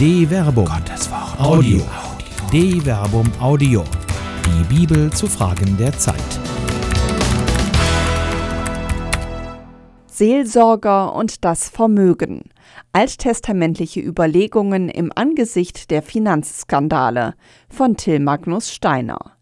De Verbum. Gottes Wort. Audio. De Verbum Audio. Die Bibel zu Fragen der Zeit. Seelsorger und das Vermögen. Alttestamentliche Überlegungen im Angesicht der Finanzskandale von Till Magnus Steiner.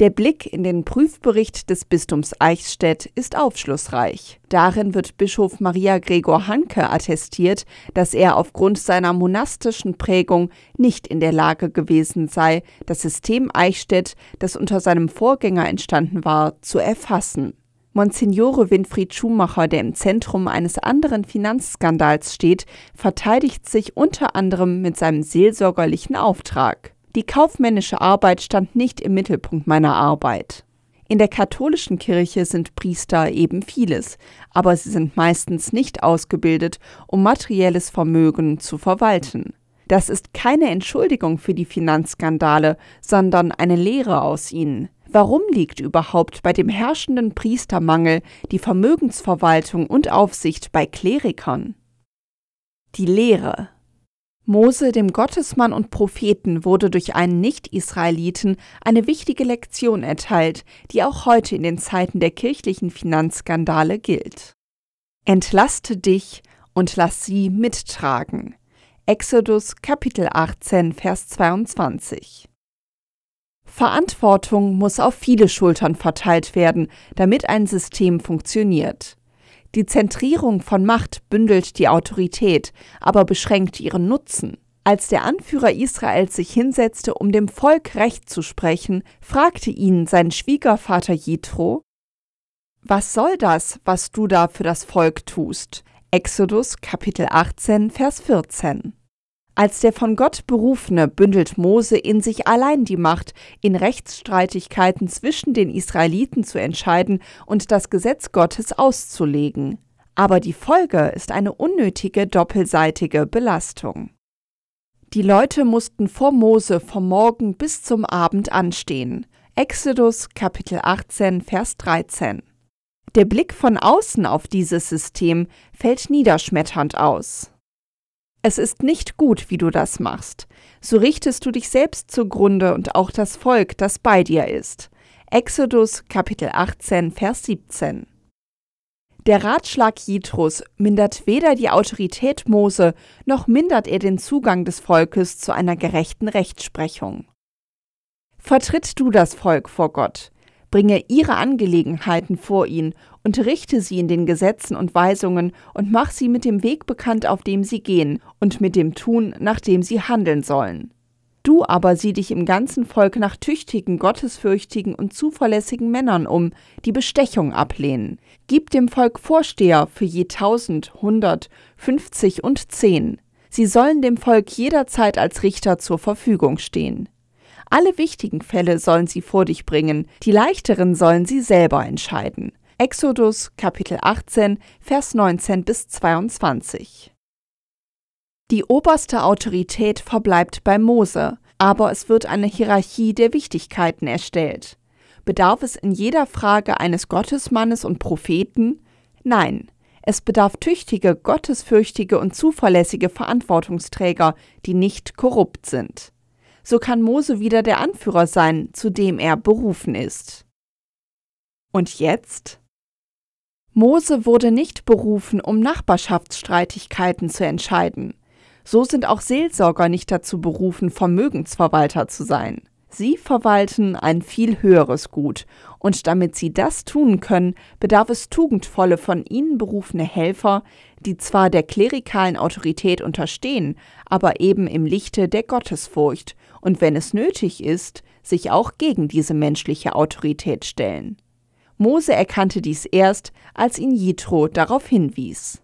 Der Blick in den Prüfbericht des Bistums Eichstätt ist aufschlussreich. Darin wird Bischof Maria Gregor Hanke attestiert, dass er aufgrund seiner monastischen Prägung nicht in der Lage gewesen sei, das System Eichstätt, das unter seinem Vorgänger entstanden war, zu erfassen. Monsignore Winfried Schumacher, der im Zentrum eines anderen Finanzskandals steht, verteidigt sich unter anderem mit seinem seelsorgerlichen Auftrag. Die kaufmännische Arbeit stand nicht im Mittelpunkt meiner Arbeit. In der katholischen Kirche sind Priester eben vieles, aber sie sind meistens nicht ausgebildet, um materielles Vermögen zu verwalten. Das ist keine Entschuldigung für die Finanzskandale, sondern eine Lehre aus ihnen. Warum liegt überhaupt bei dem herrschenden Priestermangel die Vermögensverwaltung und Aufsicht bei Klerikern? Die Lehre Mose, dem Gottesmann und Propheten, wurde durch einen Nicht-Israeliten eine wichtige Lektion erteilt, die auch heute in den Zeiten der kirchlichen Finanzskandale gilt. Entlaste dich und lass sie mittragen. Exodus Kapitel 18, Vers 22. Verantwortung muss auf viele Schultern verteilt werden, damit ein System funktioniert. Die Zentrierung von Macht bündelt die Autorität, aber beschränkt ihren Nutzen. Als der Anführer Israels sich hinsetzte, um dem Volk Recht zu sprechen, fragte ihn sein Schwiegervater Jethro: Was soll das, was du da für das Volk tust? Exodus Kapitel 18, Vers 14. Als der von Gott Berufene bündelt Mose in sich allein die Macht, in Rechtsstreitigkeiten zwischen den Israeliten zu entscheiden und das Gesetz Gottes auszulegen. Aber die Folge ist eine unnötige doppelseitige Belastung. Die Leute mussten vor Mose vom Morgen bis zum Abend anstehen. Exodus Kapitel 18 Vers 13. Der Blick von außen auf dieses System fällt niederschmetternd aus. Es ist nicht gut, wie du das machst. So richtest du dich selbst zugrunde und auch das Volk, das bei dir ist. Exodus Kapitel 18, Vers 17. Der Ratschlag Jitros mindert weder die Autorität Mose, noch mindert er den Zugang des Volkes zu einer gerechten Rechtsprechung. Vertritt du das Volk vor Gott, bringe ihre Angelegenheiten vor ihn, unterrichte sie in den Gesetzen und Weisungen und mach sie mit dem Weg bekannt, auf dem sie gehen, und mit dem Tun, nach dem sie handeln sollen. Du aber sieh dich im ganzen Volk nach tüchtigen, gottesfürchtigen und zuverlässigen Männern um, die Bestechung ablehnen. Gib dem Volk Vorsteher für je tausend, hundert, fünfzig und zehn. Sie sollen dem Volk jederzeit als Richter zur Verfügung stehen. Alle wichtigen Fälle sollen sie vor dich bringen, die leichteren sollen sie selber entscheiden. Exodus Kapitel 18, Vers 19 bis 22. Die oberste Autorität verbleibt bei Mose, aber es wird eine Hierarchie der Wichtigkeiten erstellt. Bedarf es in jeder Frage eines Gottesmannes und Propheten? Nein, es bedarf tüchtige, gottesfürchtige und zuverlässige Verantwortungsträger, die nicht korrupt sind so kann Mose wieder der Anführer sein, zu dem er berufen ist. Und jetzt? Mose wurde nicht berufen, um Nachbarschaftsstreitigkeiten zu entscheiden. So sind auch Seelsorger nicht dazu berufen, Vermögensverwalter zu sein. Sie verwalten ein viel höheres Gut, und damit sie das tun können, bedarf es tugendvolle, von ihnen berufene Helfer, die zwar der klerikalen Autorität unterstehen, aber eben im Lichte der Gottesfurcht und wenn es nötig ist, sich auch gegen diese menschliche Autorität stellen. Mose erkannte dies erst, als ihn Jitro darauf hinwies.